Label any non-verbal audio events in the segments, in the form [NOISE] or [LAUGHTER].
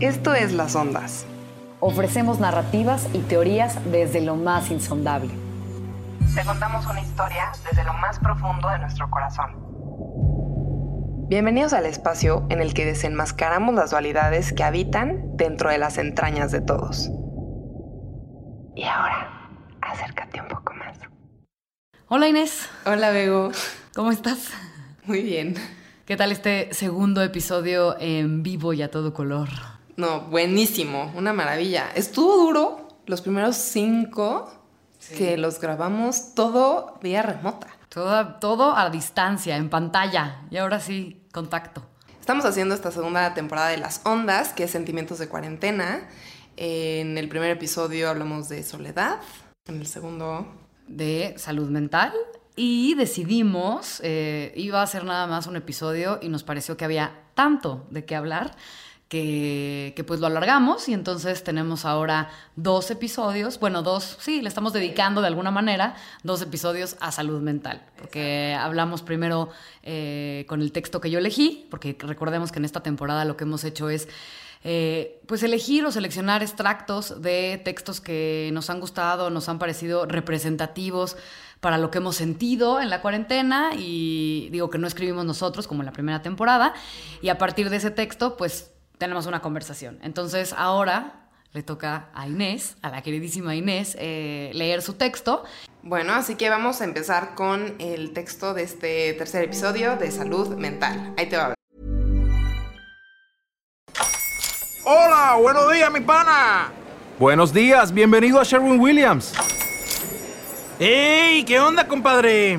Esto es Las Ondas. Ofrecemos narrativas y teorías desde lo más insondable. Te contamos una historia desde lo más profundo de nuestro corazón. Bienvenidos al espacio en el que desenmascaramos las dualidades que habitan dentro de las entrañas de todos. Y ahora, acércate un poco más. Hola Inés. Hola, Bego. ¿Cómo estás? Muy bien. ¿Qué tal este segundo episodio en vivo y a todo color? No, buenísimo, una maravilla. Estuvo duro los primeros cinco que los grabamos todo vía remota. Todo, todo a distancia, en pantalla. Y ahora sí, contacto. Estamos haciendo esta segunda temporada de Las Ondas, que es Sentimientos de Cuarentena. En el primer episodio hablamos de soledad. En el segundo... De salud mental. Y decidimos, eh, iba a ser nada más un episodio y nos pareció que había tanto de qué hablar que, que, pues lo alargamos y entonces tenemos ahora dos episodios, bueno, dos, sí, le estamos dedicando de alguna manera dos episodios a salud mental, porque hablamos primero eh, con el texto que yo elegí, porque recordemos que en esta temporada lo que hemos hecho es... Eh, pues elegir o seleccionar extractos de textos que nos han gustado, nos han parecido representativos para lo que hemos sentido en la cuarentena y digo que no escribimos nosotros como en la primera temporada y a partir de ese texto pues tenemos una conversación. Entonces ahora le toca a Inés, a la queridísima Inés, eh, leer su texto. Bueno, así que vamos a empezar con el texto de este tercer episodio de salud mental. Ahí te va a ver. Hola, buenos días, mi pana. Buenos días, bienvenido a Sherwin Williams. ¡Ey! ¿Qué onda, compadre?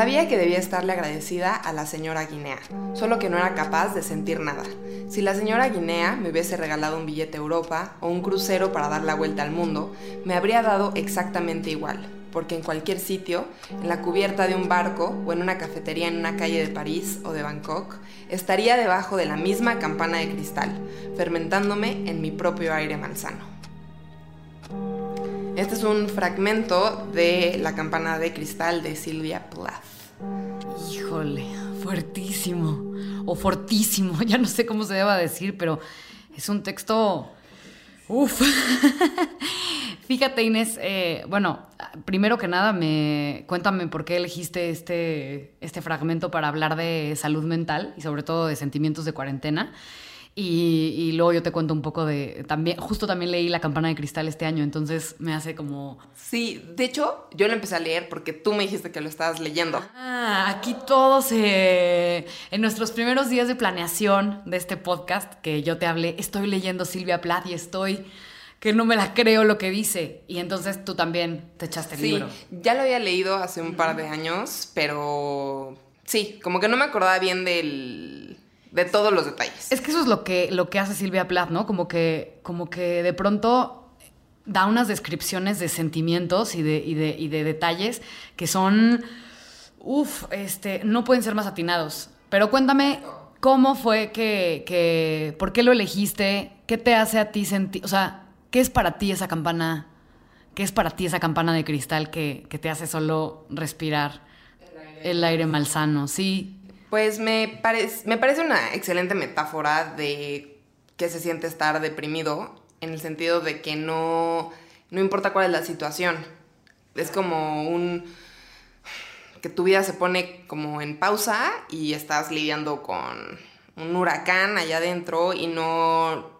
Sabía que debía estarle agradecida a la señora Guinea, solo que no era capaz de sentir nada. Si la señora Guinea me hubiese regalado un billete a Europa o un crucero para dar la vuelta al mundo, me habría dado exactamente igual, porque en cualquier sitio, en la cubierta de un barco o en una cafetería en una calle de París o de Bangkok, estaría debajo de la misma campana de cristal, fermentándome en mi propio aire malsano. Este es un fragmento de La campana de cristal de Sylvia Plath. Híjole, fuertísimo. O fortísimo, [LAUGHS] ya no sé cómo se deba decir, pero es un texto... Uf. [LAUGHS] Fíjate, Inés, eh, bueno, primero que nada, me, cuéntame por qué elegiste este, este fragmento para hablar de salud mental y sobre todo de sentimientos de cuarentena. Y, y, luego yo te cuento un poco de también justo también leí la campana de cristal este año entonces me hace como sí de hecho yo lo empecé a leer porque tú me dijiste que lo estabas leyendo. Ah aquí todos en nuestros primeros días de planeación de este podcast que yo te hablé estoy leyendo Silvia Plath y estoy que no me la creo lo que dice. Y entonces tú también te echaste el sí, libro. ya lo había leído hace un par de años pero sí como que no me acordaba bien del de todos los detalles. Es que eso es lo que, lo que hace Silvia Plath, ¿no? Como que, como que de pronto da unas descripciones de sentimientos y de, y de, y de detalles que son, uff, este, no pueden ser más atinados. Pero cuéntame, ¿cómo fue que, que, por qué lo elegiste? ¿Qué te hace a ti sentir, o sea, qué es para ti esa campana, qué es para ti esa campana de cristal que, que te hace solo respirar el aire, el aire malsano? Sí, pues me, parece, me parece una excelente metáfora de qué se siente estar deprimido, en el sentido de que no, no importa cuál es la situación. Es como un... que tu vida se pone como en pausa y estás lidiando con un huracán allá adentro y no...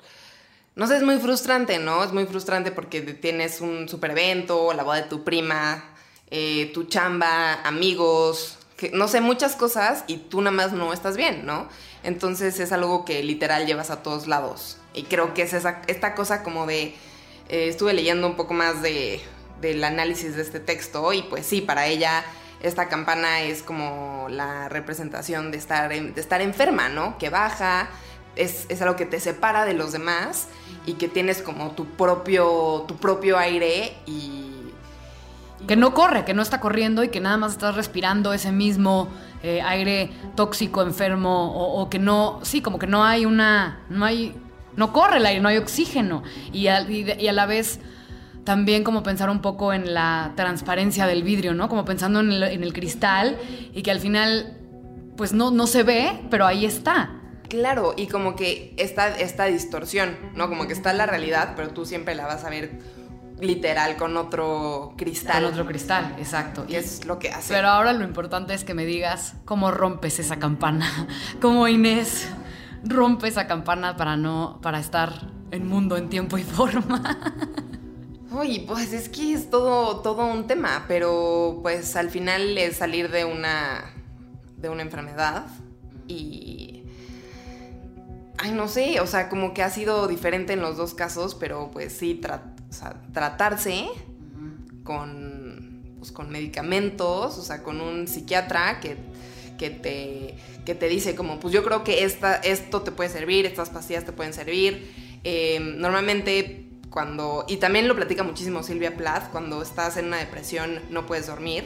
No sé, es muy frustrante, ¿no? Es muy frustrante porque tienes un super evento, la boda de tu prima, eh, tu chamba, amigos, no sé, muchas cosas y tú nada más no estás bien, ¿no? Entonces es algo que literal llevas a todos lados. Y creo que es esa, esta cosa como de... Eh, estuve leyendo un poco más de, del análisis de este texto y pues sí, para ella esta campana es como la representación de estar, de estar enferma, ¿no? Que baja, es, es, algo que te separa de los demás y que tienes como tu propio, tu propio aire y, que no corre, que no está corriendo y que nada más estás respirando ese mismo eh, aire tóxico, enfermo, o, que no, sí, como que no hay una, no hay, no corre el aire, no hay oxígeno. Y a la vez también como pensar un poco en la transparencia del vidrio, ¿no? Como pensando en el, en el cristal y que al final, pues no, no se ve, pero ahí está. Claro, y como que está esta distorsión, ¿no? Como que está la realidad, pero tú siempre la vas a ver literal con otro cristal. Con otro cristal, exacto. Y es lo que hace. Pero ahora lo importante es que me digas cómo rompes esa campana. [LAUGHS] Cómo Inés rompe esa campana para no, para estar en mundo, en tiempo y forma. [LAUGHS] Oye, pues es que es todo, todo un tema, pero pues al final es salir de una, de una enfermedad y... Ay, no sé, o sea, como que ha sido diferente en los dos casos, pero pues sí, tra- o sea, tratarse con, pues, con medicamentos, o sea, con un psiquiatra que, que, te, que te dice como, pues yo creo que esta, esto te puede servir, estas pastillas te pueden servir. Eh, normalmente cuando, y también lo platica muchísimo Silvia Plath, cuando estás en una depresión no puedes dormir.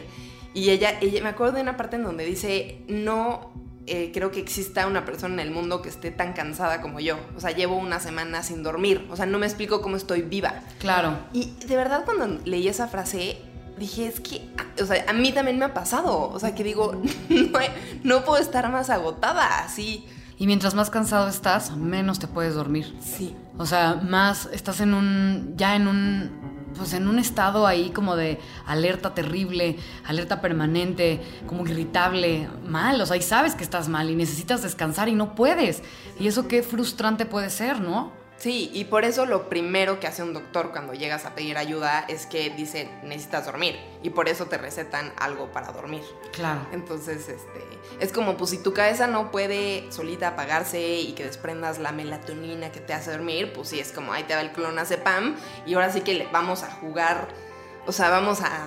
Y ella, ella me acuerdo de una parte en donde dice, no eh, creo que exista una persona en el mundo que esté tan cansada como yo. O sea, llevo una semana sin dormir. O sea, no me explico cómo estoy viva. Claro. Y de verdad cuando leí esa frase, dije, es que, o sea, a mí también me ha pasado. O sea, que digo, [LAUGHS] no, no puedo estar más agotada así. Y mientras más cansado estás, menos te puedes dormir. Sí. O sea, más estás en un, ya en un, pues en un estado ahí como de alerta terrible, alerta permanente, como irritable, mal. O sea, y sabes que estás mal y necesitas descansar y no puedes. Y eso qué frustrante puede ser, ¿no? Sí, y por eso lo primero que hace un doctor cuando llegas a pedir ayuda es que dice, necesitas dormir. Y por eso te recetan algo para dormir. Claro. Entonces, este, es como, pues si tu cabeza no puede solita apagarse y que desprendas la melatonina que te hace dormir, pues sí, es como, ahí te va el clonazepam y ahora sí que le vamos a jugar, o sea, vamos a,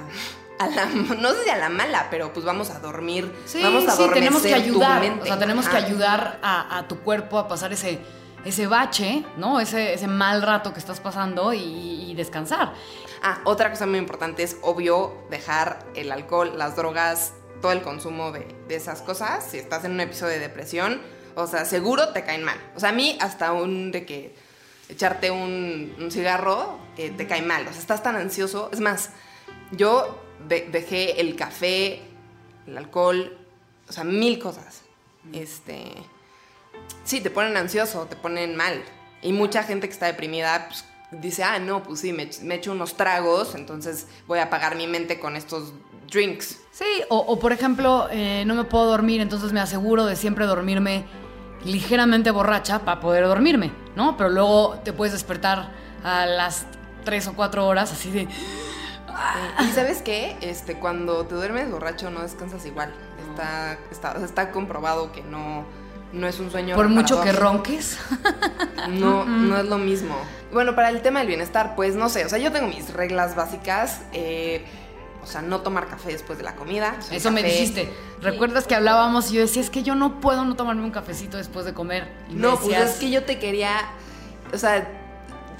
a la, [LAUGHS] no sé si a la mala, pero pues vamos a dormir, Sí, vamos a sí, tenemos que ayudar. O sea, tenemos que ayudar a, a tu cuerpo a pasar ese, ese bache, ¿no? Ese, ese mal rato que estás pasando y, y descansar. Ah, otra cosa muy importante es, obvio, dejar el alcohol, las drogas, todo el consumo de, de esas cosas. Si estás en un episodio de depresión, o sea, seguro te caen mal. O sea, a mí hasta un de que echarte un, un cigarro eh, te cae mal. O sea, estás tan ansioso. Es más, yo de- dejé el café, el alcohol, o sea, mil cosas. Este... Sí, te ponen ansioso, te ponen mal. Y mucha gente que está deprimida pues, dice, ah, no, pues sí, me, me echo unos tragos, entonces voy a apagar mi mente con estos drinks. Sí, o, o, por ejemplo, eh, no me puedo dormir, entonces me aseguro de siempre dormirme ligeramente borracha para poder dormirme, ¿no? Pero luego te puedes despertar a las 3 o 4 horas así de... Y sabes qué? Este, cuando te duermes borracho no descansas igual. Está, está, está comprobado que no, no es un sueño. Por mucho que ronques. [LAUGHS] No, no es lo mismo. Bueno, para el tema del bienestar, pues no sé, o sea, yo tengo mis reglas básicas. eh, o sea, no tomar café después de la comida. Eso me dijiste. ¿Recuerdas que hablábamos y yo decía, es que yo no puedo no tomarme un cafecito después de comer? Y No, pues es que yo te quería, o sea,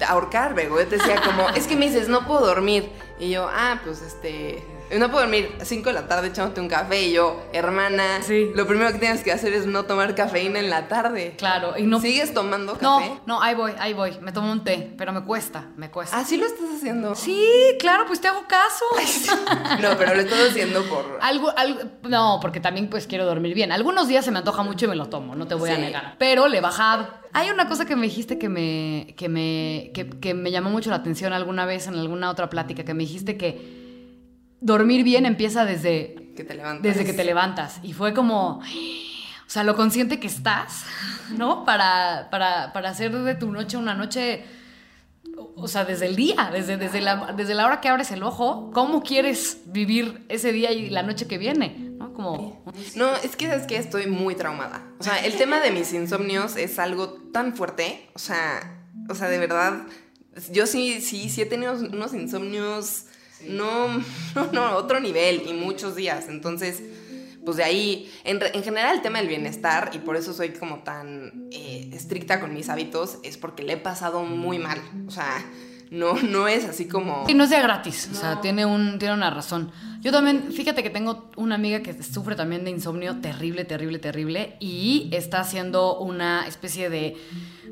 ahorcar. Yo te decía como, es que me dices, no puedo dormir. Y yo, ah, pues este, no puedo dormir. A 5 de la tarde echándote un café. Y yo, hermana, Sí. lo primero que tienes que hacer es no tomar cafeína en la tarde. Claro, y no... ¿Sigues tomando café? No, no, ahí voy, ahí voy. Me tomo un té, pero me cuesta, me cuesta. ¿Ah, sí lo estás haciendo? Sí, claro, pues te hago caso. [LAUGHS] No, pero lo estás haciendo por... Algo, algo, no, porque también pues quiero dormir bien. Algunos días se me antoja mucho y me lo tomo, no te voy a negar. Pero le he bajado. Hay una cosa que me dijiste que me, que me, que, que me llamó mucho la atención alguna vez en alguna otra plática, que me dijiste que dormir bien empieza desde, Que te levantas. desde que te levantas. Y fue como, o sea, lo consciente que estás, [LAUGHS] ¿no? Para, para, para hacer de tu noche una noche, o sea, desde el día, desde, desde, la, desde la hora que abres el ojo, ¿cómo quieres vivir ese día y la noche que viene? ¿No? Como... No, es que es que estoy muy traumada. O sea, el tema de mis insomnios es algo tan fuerte. O sea, o sea, de verdad, yo sí, sí, sí he tenido unos insomnios, no, no, [LAUGHS] no, otro nivel y muchos días. Entonces, pues de ahí, en, en general el tema del bienestar, y por eso soy como tan eh, estricta con mis hábitos, es porque le he pasado muy mal. O sea, no, no es así como... Y no es de gratis, o sea, tiene, un, tiene una razón. Yo también, fíjate que tengo una amiga que sufre también de insomnio terrible, terrible, terrible, y está haciendo una especie de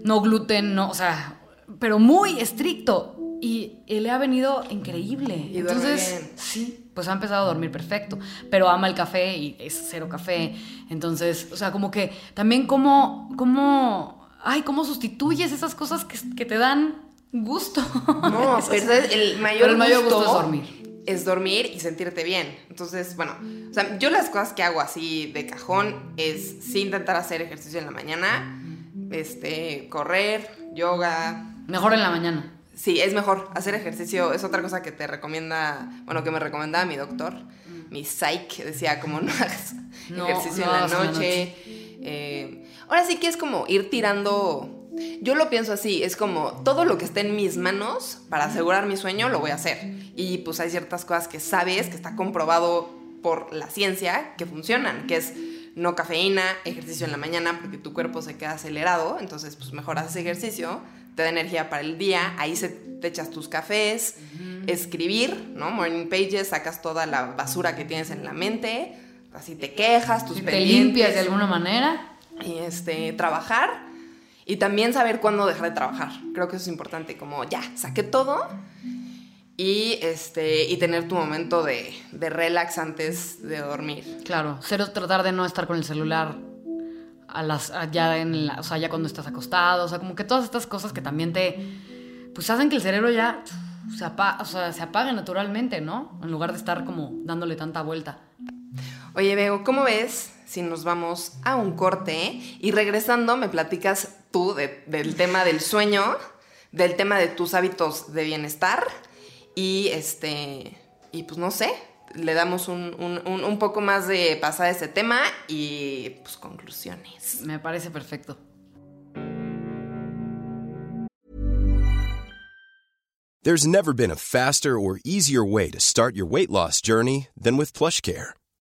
no gluten, no, o sea, pero muy estricto. Y, le ha venido increíble. Y Entonces, bien. sí, pues ha empezado a dormir perfecto, pero ama el café y es cero café. Entonces, o sea, como que también cómo, cómo, ay, cómo sustituyes esas cosas que, que te dan gusto. No, [LAUGHS] pero el mayor, Pero el mayor gusto, gusto es dormir. Es dormir y sentirte bien. Entonces, bueno, o sea, yo las cosas que hago así de cajón es sí intentar hacer ejercicio en la mañana, este, correr, yoga. Mejor en la mañana. Sí, es mejor hacer ejercicio. Es otra cosa que te recomienda, bueno, que me recomendaba mi doctor. Mi psych decía como no hagas No, ejercicio no en la hagas en la noche. Eh, ahora sí que es como ir tirando. Yo lo pienso así, es como todo lo que esté en mis manos para asegurar mi sueño lo voy a hacer. Y pues hay ciertas cosas que sabes, que está comprobado por la ciencia, que funcionan, que es no cafeína, ejercicio en la mañana porque tu cuerpo se queda acelerado, entonces pues mejor haces ejercicio, te da energía para el día, ahí se, te echas tus cafés, escribir, ¿no? Morning pages, sacas toda la basura que tienes en la mente, así te quejas, tus Si te limpias de alguna manera. y este, trabajar y también saber cuándo dejar de trabajar. Creo que eso es importante, como ya, saqué todo y, este, y tener tu momento de, de relax antes de dormir. Claro, cero tratar de no estar con el celular a las a- ya en la- o sea, ya cuando estás acostado, o sea, como que todas estas cosas que también te pues hacen que el cerebro ya se, o sea, se apague naturalmente, ¿no? En lugar de estar como dándole tanta vuelta. Oye, Bego, ¿cómo ves si nos vamos a un corte y regresando me platicas tú de- del tema del sueño, del tema de tus hábitos de bienestar y este, y pues no sé, le damos un, un- un- un poco más de pasada a ese tema y pues conclusiones. Me parece perfecto. There's never been a faster or easier way to start your weight loss journey than with PlushCare.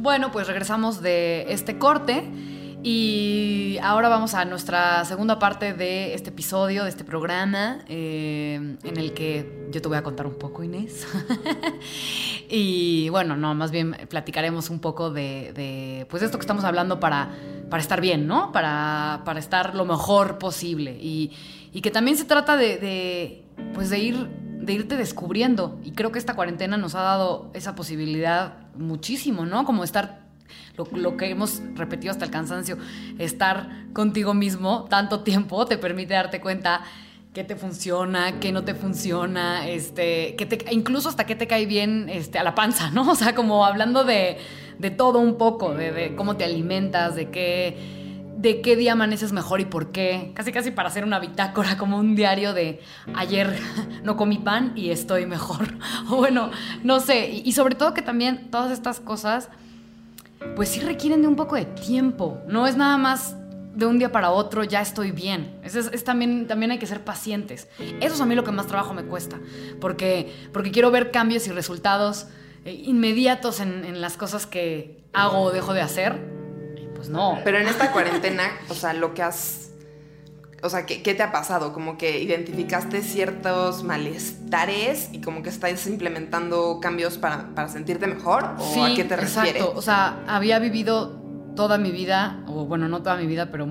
Bueno, pues regresamos de este corte y ahora vamos a nuestra segunda parte de este episodio, de este programa, eh, en el que yo te voy a contar un poco, Inés. [LAUGHS] y bueno, no, más bien platicaremos un poco de, de, pues esto que estamos hablando para, para estar bien, ¿no? Para, para estar lo mejor posible. Y, y que también se trata de, de, pues de ir de irte descubriendo. Y creo que esta cuarentena nos ha dado esa posibilidad muchísimo, ¿no? Como estar, lo, que hemos repetido hasta el cansancio, estar contigo mismo tanto tiempo te permite darte cuenta qué te funciona, qué no te funciona, este, que incluso hasta qué te cae bien este, a la panza, ¿no? [LAUGHS] O sea, como hablando de, de todo un poco, de, de cómo te alimentas, de qué de qué día amaneces mejor y por qué. Casi casi para hacer una bitácora, como un diario de ayer [LAUGHS] no comí pan y estoy mejor. O [LAUGHS] bueno, no sé. Y, sobre todo que también todas estas cosas, pues sí requieren de un poco de tiempo. No es nada más de un día para otro ya estoy bien. Es, también, también hay que ser pacientes. Eso es a mí lo que más trabajo me cuesta. Porque, porque quiero ver cambios y resultados eh, inmediatos en las cosas que hago o dejo de hacer. Pues no. Pero en esta cuarentena, o sea, lo que has. O sea, ¿qué, ¿qué, te ha pasado? Como que identificaste ciertos malestares y como que estás implementando cambios para, para sentirte mejor o sí, a qué te refieres? Exacto. O sea, había vivido toda mi vida, o bueno, no toda mi vida, pero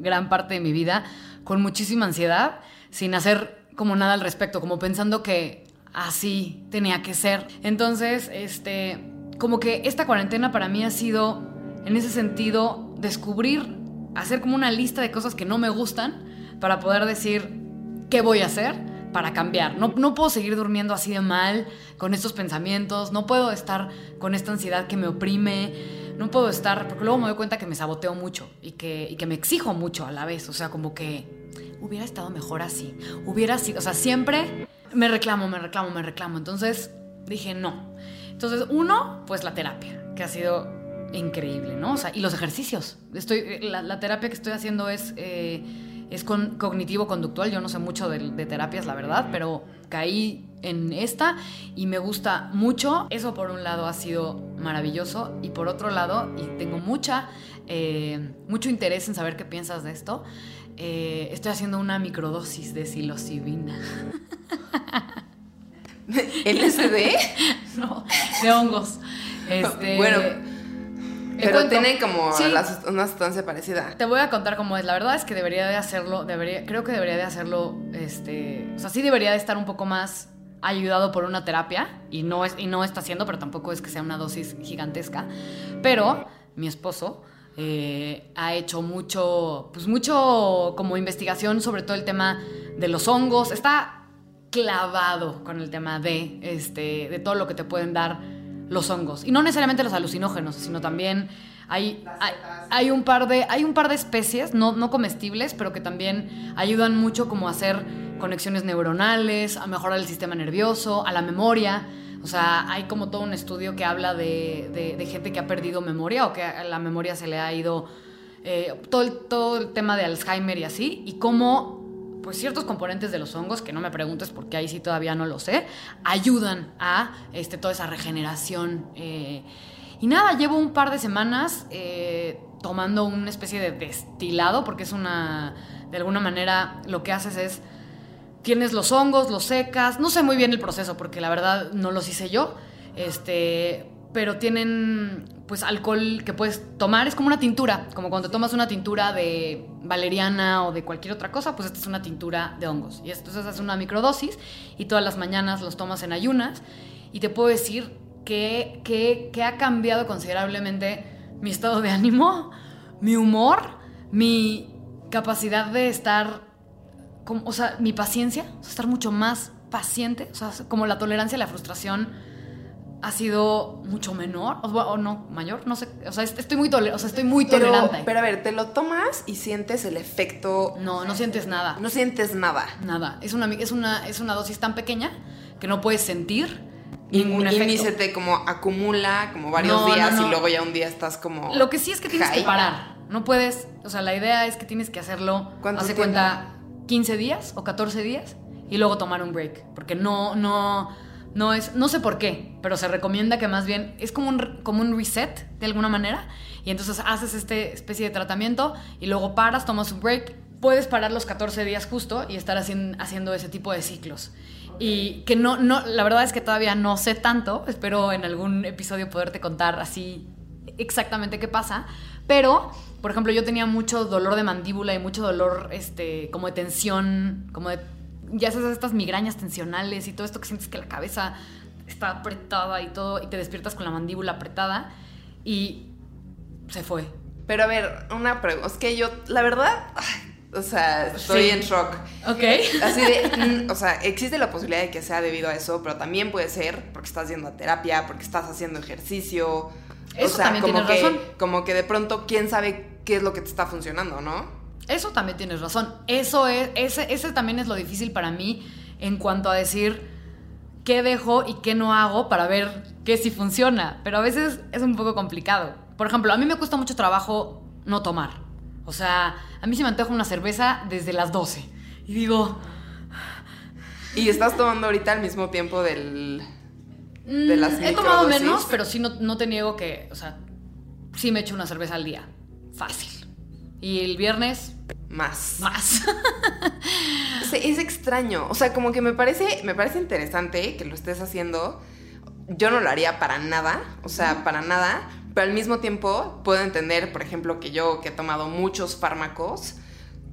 gran parte de mi vida, con muchísima ansiedad, sin hacer como nada al respecto, como pensando que así tenía que ser. Entonces, este, como que esta cuarentena para mí ha sido, en ese sentido, descubrir, hacer como una lista de cosas que no me gustan para poder decir qué voy a hacer para cambiar. No, no puedo seguir durmiendo así de mal con estos pensamientos, no puedo estar con esta ansiedad que me oprime, no puedo estar, porque luego me doy cuenta que me saboteo mucho y que, y que me exijo mucho a la vez, o sea, como que hubiera estado mejor así, hubiera sido, o sea, siempre me reclamo, me reclamo, me reclamo. Entonces dije, no. Entonces, uno, pues la terapia, que ha sido increíble, ¿no? O sea, y los ejercicios. Estoy, la, la terapia que estoy haciendo es, eh, es con, cognitivo-conductual. Yo no sé mucho de, de, terapias, la verdad, pero caí en esta y me gusta mucho. Eso por un lado ha sido maravilloso y por otro lado, y tengo mucha, eh, mucho interés en saber qué piensas de esto, eh, estoy haciendo una microdosis de psilocibina. ¿LSD? [LAUGHS] no, de hongos. [LAUGHS] Este, bueno, pero tiene como sí, una sustancia parecida. Te voy a contar cómo es. La verdad es que debería de hacerlo, debería, creo que debería de hacerlo, este, o sea, sí debería de estar un poco más ayudado por una terapia y no, es, y no está haciendo, pero tampoco es que sea una dosis gigantesca. Pero mi esposo eh, ha hecho mucho, pues mucho como investigación sobre todo el tema de los hongos. Está clavado con el tema de, este, de todo lo que te pueden dar los hongos. Y no necesariamente los alucinógenos, sino también hay, hay, un, par de, hay un par de especies, no, no comestibles, pero que también ayudan mucho como a hacer conexiones neuronales, a mejorar el sistema nervioso, a la memoria. O sea, hay como todo un estudio que habla de, de, gente que ha perdido memoria o que a la memoria se le ha ido eh, todo, todo el tema de Alzheimer y así, y cómo pues ciertos componentes de los hongos, que no me preguntes porque ahí sí todavía no lo sé, ayudan a este, toda esa regeneración. Eh, y nada, llevo un par de semanas eh, tomando una especie de destilado, porque es una, de alguna manera lo que haces es, tienes los hongos, los secas, no sé muy bien el proceso, porque la verdad no los hice yo, este, pero tienen pues alcohol que puedes tomar, es como una tintura, como cuando tomas una tintura de valeriana o de cualquier otra cosa, pues esta es una tintura de hongos. Y entonces es una microdosis y todas las mañanas los tomas en ayunas y te puedo decir que, que, que ha cambiado considerablemente mi estado de ánimo, mi humor, mi capacidad de estar, como, o sea, mi paciencia, o sea, estar mucho más paciente, o sea, como la tolerancia a la frustración ha sido mucho menor o, o, no mayor no sé o sea estoy muy o sea estoy muy pero, tolerante pero a ver te lo tomas y sientes el efecto no no sientes nada no sientes nada nada es una es una es una dosis tan pequeña que no puedes sentir ningún y efecto. ni se te como acumula como varios no, días no, no. y luego ya un día estás como lo que sí es que tienes high. que parar no puedes o sea la idea es que tienes que hacerlo hace tiempo? cuenta 15 días o 14 días y luego tomar un break porque no no no es, no sé por qué, pero se recomienda que más bien es como un, como un reset de alguna manera. Y entonces haces esta especie de tratamiento y luego paras, tomas un break. Puedes parar los 14 días justo y estar haciendo, haciendo ese tipo de ciclos. Y que no, no, la verdad es que todavía no sé tanto. Espero en algún episodio poderte contar así exactamente qué pasa. Pero, por ejemplo, yo tenía mucho dolor de mandíbula y mucho dolor este, como de tensión, como de ya sabes, estas migrañas tensionales y todo esto que sientes que la cabeza está apretada y todo, y te despiertas con la mandíbula apretada y se fue. Pero a ver, una pregunta, es que yo, la verdad, o sea, estoy sí. en shock. Ok. Así de, o sea, existe la posibilidad de que sea debido a eso, pero también puede ser porque estás yendo a terapia, porque estás haciendo ejercicio. Eso o sea, también como tienes que, razón. Como que de pronto, quién sabe qué es lo que te está funcionando, ¿no? Eso también tienes razón. Eso es, ese, ese también es lo difícil para mí en cuanto a decir qué dejo y qué no hago para ver qué sí funciona. Pero a veces es un poco complicado. Por ejemplo, a mí me cuesta mucho trabajo no tomar. O sea, a mí se me antoja una cerveza desde las 12. Y digo... ¿Y estás tomando ahorita al mismo tiempo del... de las He tomado menos, pero sí no, no te niego que... O sea, sí me echo una cerveza al día. Fácil. Y el viernes. Más. Más. es, es, extraño. O sea, como que me parece, me parece interesante que lo estés haciendo. Yo no lo haría para nada. O sea, para nada. Pero al mismo tiempo puedo entender, por ejemplo, que yo que he tomado muchos fármacos,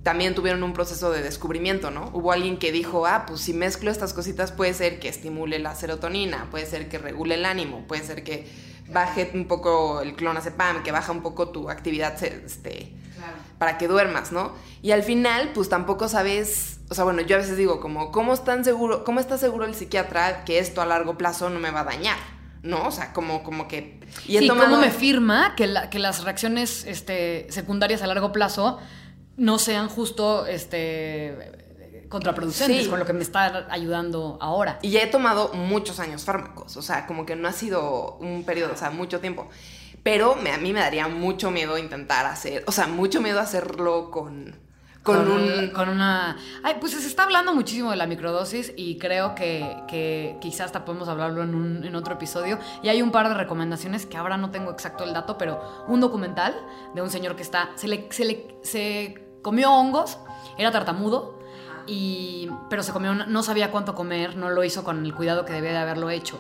también tuvieron un proceso de descubrimiento, ¿no? Hubo alguien que dijo, ah, pues si mezclo estas cositas puede ser que estimule la serotonina, puede ser que regule el ánimo, puede ser que baje un poco el clonazepam, que baja un poco tu actividad este. Para que duermas, ¿no? Y al final, pues tampoco sabes, o sea, bueno, yo a veces digo como, ¿cómo, están seguro, ¿cómo está seguro el psiquiatra que esto a largo plazo no me va a dañar? ¿no? O sea, como, como que... Y sí, tomado... ¿cómo me firma que, la, que las reacciones este, secundarias a largo plazo no sean justo este contraproducentes Sí. con lo que me está ayudando ahora. Y ya he tomado muchos años fármacos, o sea, como que no ha sido un periodo, o sea, mucho tiempo. Pero me- a mí me daría mucho miedo intentar hacer, o sea, mucho miedo hacerlo con, con, un... con una... Ay, pues se está hablando muchísimo de la microdosis y creo que, que quizás hasta podemos hablarlo en, un- en otro episodio. Y hay un par de recomendaciones que ahora no tengo exacto el dato, pero un documental de un señor que está... Se le, se le- se comió hongos, era tartamudo, y, pero se comió, no sabía cuánto comer, no lo hizo con el cuidado que debía de haberlo hecho.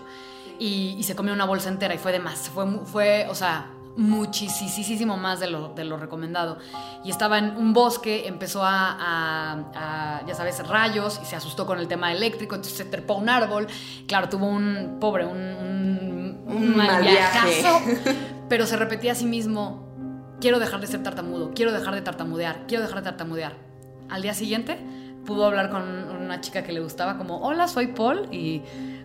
Y, y se comió una bolsa entera y fue de más, fue, fue o sea, muchísimo más de lo, de lo recomendado. Y estaba en un bosque, empezó a, a- a, ya sabes, rayos y se asustó con el tema eléctrico, entonces se trepó a un árbol. Claro, tuvo un pobre, un, un, Un mal viaje. [LAUGHS] pero se repetía a sí mismo, quiero dejar de ser tartamudo, quiero dejar de tartamudear, quiero dejar de tartamudear. Al día siguiente pudo hablar con una chica que le gustaba como, hola, soy Paul, y,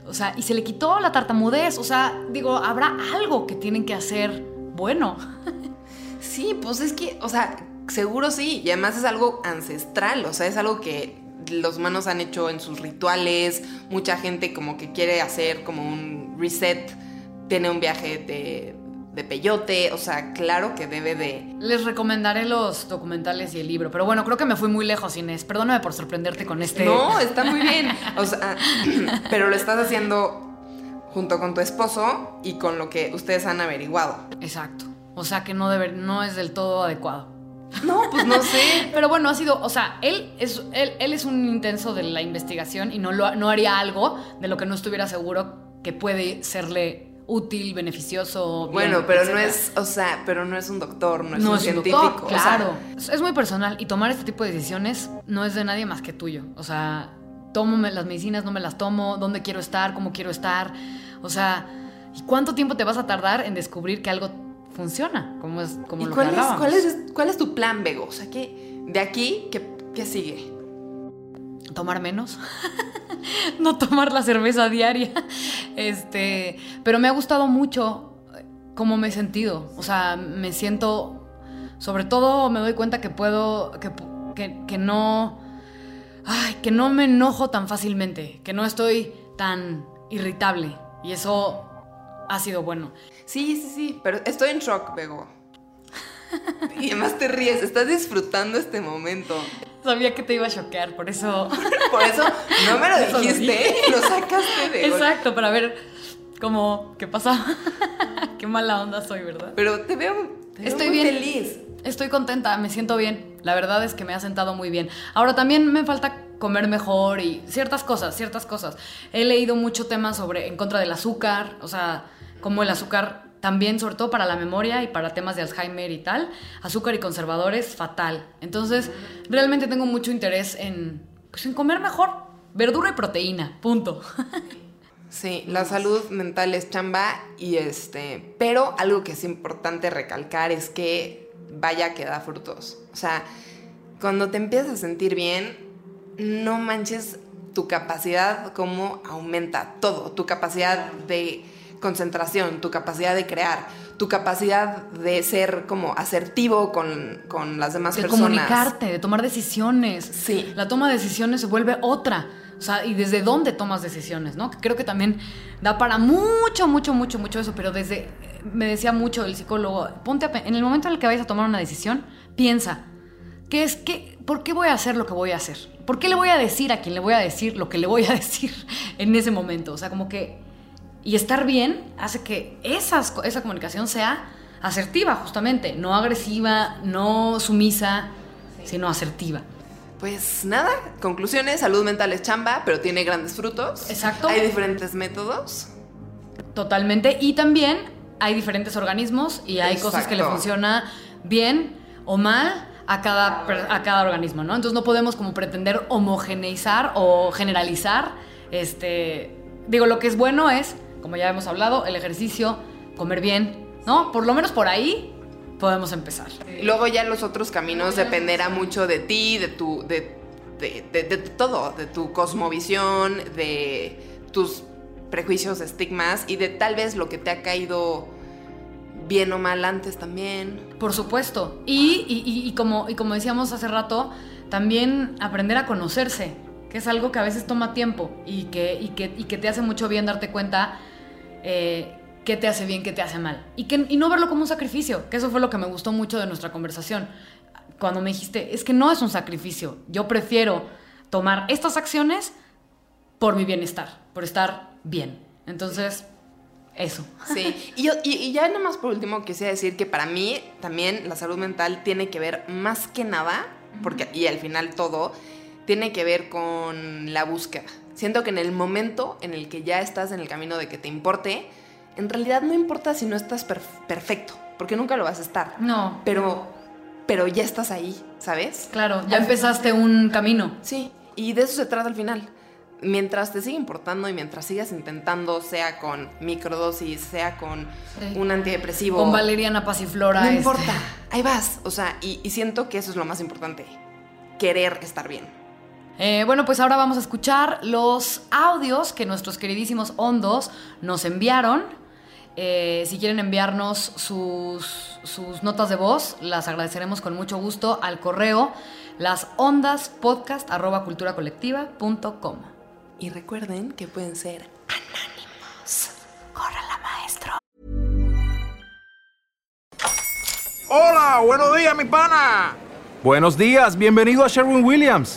o sea, y se le quitó la tartamudez, o sea, digo, habrá algo que tienen que hacer bueno. [LAUGHS] Sí, pues es que, o sea, seguro sí, y además es algo ancestral, o sea, es algo que los humanos han hecho en sus rituales, mucha gente como que quiere hacer como un reset, tiene un viaje de, de peyote, o sea, claro que debe de... Les recomendaré los documentales y el libro, pero bueno, creo que me fui muy lejos, Inés. Perdóname por sorprenderte con este... No, está muy bien, o sea, [LAUGHS] pero lo estás haciendo junto con tu esposo y con lo que ustedes han averiguado. Exacto. O sea que no, debe, no es del todo adecuado. No, pues no sé. [LAUGHS] Pero bueno, ha sido, o sea, él es, él, él es un intenso de la investigación y no, lo, no haría algo de lo que no estuviera seguro que puede serle útil, beneficioso. bien, Bueno, pero no es, o sea, pero no es un doctor, no es no un es un científico. doctor, o sea, claro. es, muy personal y tomar este tipo de decisiones no es de nadie más que tuyo. O sea, tomo las medicinas, no me las tomo, dónde quiero estar, cómo quiero estar. O sea, ¿y cuánto tiempo te vas a tardar en descubrir que algo funciona? Como es como ¿Y lo cuál que es, cuál, es, cuál es tu plan, Bego? O sea, que de aquí, ¿qué, qué sigue? Tomar menos, [LAUGHS] no tomar la cerveza diaria. [LAUGHS] Este, pero me ha gustado mucho eh, cómo me he sentido. O sea, me siento, sobre todo me doy cuenta que puedo, que, que, que no, ay, que no me enojo tan fácilmente, que no estoy tan irritable. Y eso ha sido bueno. Sí, sí, sí, pero estoy en shock, Bego. [LAUGHS] Y además te ríes, estás disfrutando este momento. Sabía que te iba a choquear, por eso... [LAUGHS] Por eso no me lo [LAUGHS] dijiste, [LAUGHS] lo sacaste de... Exacto, para ver cómo, qué pasa. qué mala onda soy, ¿verdad? Pero te veo, te veo Estoy muy bien. feliz. Estoy contenta, me siento bien. La verdad es que me ha sentado muy bien. Ahora también me falta comer mejor y ciertas cosas, ciertas cosas. He leído mucho temas sobre en contra del azúcar, o sea, como el azúcar también, sobre todo para la memoria y para temas de Alzheimer y tal, azúcar y conservadores, fatal. Entonces, realmente tengo mucho interés en, pues, en comer mejor, verdura y proteína, punto. [LAUGHS] Sí, la salud mental es chamba y este, pero algo que es importante recalcar es que vaya que da frutos. O sea, cuando te empiezas a sentir bien, no manches tu capacidad como aumenta todo, tu capacidad de concentración, tu capacidad de crear, tu capacidad de ser como asertivo con, con las demás de personas. comunicarte, de tomar decisiones. Sí. La toma de decisiones se vuelve otra. O sea, y desde dónde tomas decisiones, ¿no? Que creo que también da para mucho, mucho, mucho, mucho eso. Pero desde, me decía mucho el psicólogo, ponte a, en el momento en el que vayas a tomar una decisión, piensa, ¿qué es, qué, ¿por qué voy a hacer lo que voy a hacer? ¿Por qué le voy a decir a quien le voy a decir lo que le voy a [LAUGHS] decir en ese momento? O sea, como que... Y estar bien hace que esas, esa comunicación sea asertiva, justamente. No agresiva, no sumisa, sino asertiva. Pues nada, conclusiones, salud mental es chamba, pero tiene grandes frutos. Exacto. Hay diferentes métodos. Totalmente. Y también hay diferentes organismos y hay cosas que le funciona bien o mal a cada, a cada organismo, ¿no? Entonces no podemos como pretender homogeneizar o generalizar. Este, digo, lo que es bueno es, como ya hemos hablado, el ejercicio, comer bien, ¿no? Por lo menos por ahí podemos empezar. Y Luego ya los otros caminos dependerá mucho de ti, de tu, de, de, de- de todo, de tu cosmovisión, de tus prejuicios, estigmas y de tal vez lo que te ha caído bien o mal antes también. Por supuesto. Y, y- y- y como, y como decíamos hace rato, también aprender a conocerse, que es algo que a veces toma tiempo y que, y que, y que te hace mucho bien darte cuenta eh, qué te hace bien, qué te hace mal. Y, que, y no verlo como un sacrificio, que eso fue lo que me gustó mucho de nuestra conversación. Cuando me dijiste, es que no es un sacrificio, yo prefiero tomar estas acciones por mi bienestar, por estar bien. Entonces, eso. Sí, y, yo, y, y ya nada más por último quisiera decir que para mí también la salud mental tiene que ver más que nada, porque y al final todo, tiene que ver con la búsqueda. Siento que en el momento en el que ya estás en el camino de que te importe, en realidad no importa si no estás perf- perfecto, porque nunca lo vas a estar. No, Pero, pero ya estás ahí, ¿sabes? claro, ya empezaste un camino. Sí, y de eso se trata al final. Mientras te siga importando y mientras sigas intentando, sea con microdosis, sea con Sí. un antidepresivo. Con Valeriana Pasiflora. No este. importa, ahí vas. O sea, y, y siento que eso es lo más importante. Querer estar bien. Eh, bueno, pues ahora vamos a escuchar los audios que nuestros queridísimos hondos nos enviaron. Eh, si quieren enviarnos sus, sus notas de voz, las agradeceremos con mucho gusto al correo las ondas podcast. Y recuerden que pueden ser Hola, buenos días, mi pana. Buenos días, bienvenido a Sherwin Williams.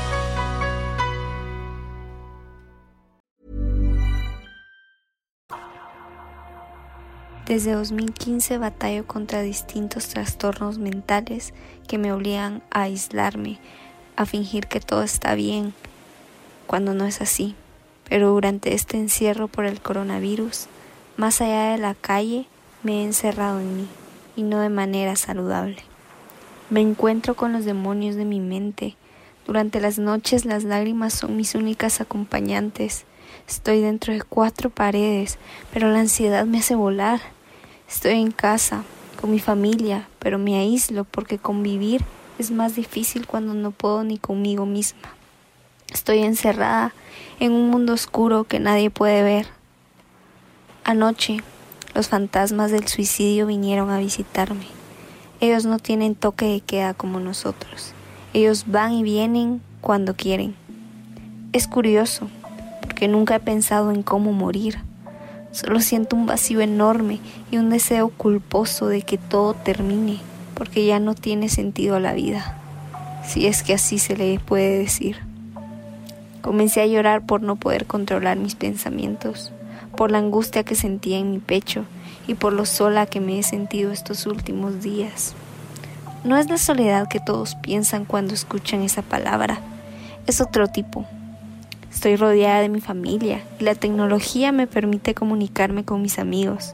Desde 2015 batallo contra distintos trastornos mentales que me obligan a aislarme, a fingir que todo está bien, cuando no es así. Pero durante este encierro por el coronavirus, más allá de la calle, me he encerrado en mí, y no de manera saludable. Me encuentro con los demonios de mi mente. Durante las noches las lágrimas son mis únicas acompañantes. Estoy dentro de cuatro paredes, pero la ansiedad me hace volar. Estoy en casa, con mi familia, pero me aíslo porque convivir es más difícil cuando no puedo ni conmigo misma. Estoy encerrada en un mundo oscuro que nadie puede ver. Anoche, los fantasmas del suicidio vinieron a visitarme. Ellos no tienen toque de queda como nosotros. Ellos van y vienen cuando quieren. Es curioso, porque nunca he pensado en cómo morir. Solo siento un vacío enorme y un deseo culposo de que todo termine, porque ya no tiene sentido la vida, si es que así se le puede decir. Comencé a llorar por no poder controlar mis pensamientos, por la angustia que sentía en mi pecho y por lo sola que me he sentido estos últimos días. No es la soledad que todos piensan cuando escuchan esa palabra, es otro tipo. Estoy rodeada de mi familia y la tecnología me permite comunicarme con mis amigos,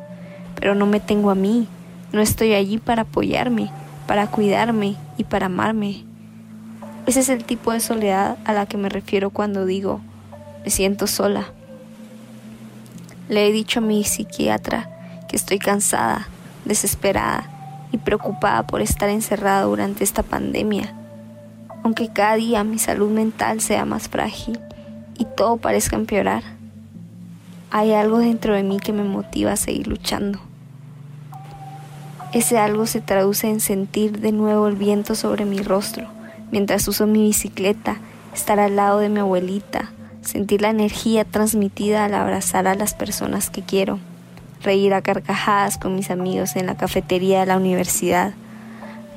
pero no me tengo a mí, no estoy allí para apoyarme, para cuidarme y para amarme. Ese es el tipo de soledad a la que me refiero cuando digo, me siento sola. Le he dicho a mi psiquiatra que estoy cansada, desesperada y preocupada por estar encerrada durante esta pandemia, aunque cada día mi salud mental sea más frágil y todo parezca empeorar. Hay algo dentro de mí que me motiva a seguir luchando. Ese algo se traduce en sentir de nuevo el viento sobre mi rostro mientras uso mi bicicleta, estar al lado de mi abuelita, sentir la energía transmitida al abrazar a las personas que quiero, reír a carcajadas con mis amigos en la cafetería de la universidad,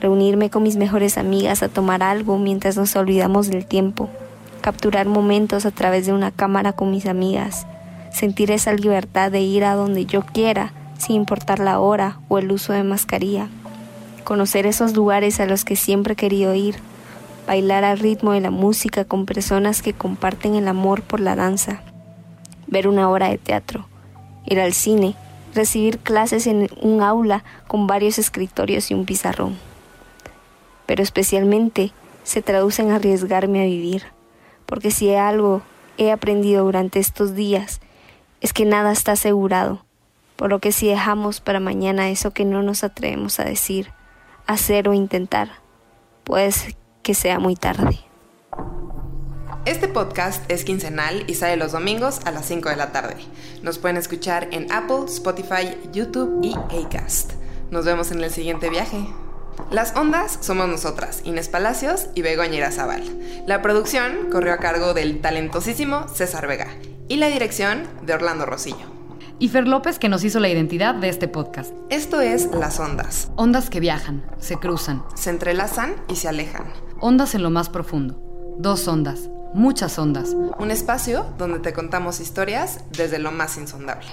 reunirme con mis mejores amigas a tomar algo mientras nos olvidamos del tiempo, capturar momentos a través de una cámara con mis amigas, sentir esa libertad de ir a donde yo quiera, sin importar la hora o el uso de mascarilla, conocer esos lugares a los que siempre he querido ir, bailar al ritmo de la música con personas que comparten el amor por la danza, ver una obra de teatro, ir al cine, recibir clases en un aula con varios escritorios y un pizarrón. Pero especialmente se traduce en arriesgarme a vivir, porque si algo he aprendido durante estos días es que nada está asegurado, por lo que si dejamos para mañana eso que no nos atrevemos a decir, hacer o intentar, pues que sea muy tarde. Este podcast es quincenal y sale los domingos a las 5 de la tarde. Nos pueden escuchar en Apple, Spotify, YouTube y Acast. Nos vemos en el siguiente viaje. Las ondas somos nosotras, Inés Palacios y Begoña Zaval. La producción corrió a cargo del talentosísimo César Vega y la dirección de Orlando Rosillo. Y Fer López que nos hizo la identidad de este podcast. Esto es Las Ondas. Ondas que viajan, se cruzan. Se entrelazan y se alejan. Ondas en lo más profundo. Dos ondas, muchas ondas. Un espacio donde te contamos historias desde lo más insondable.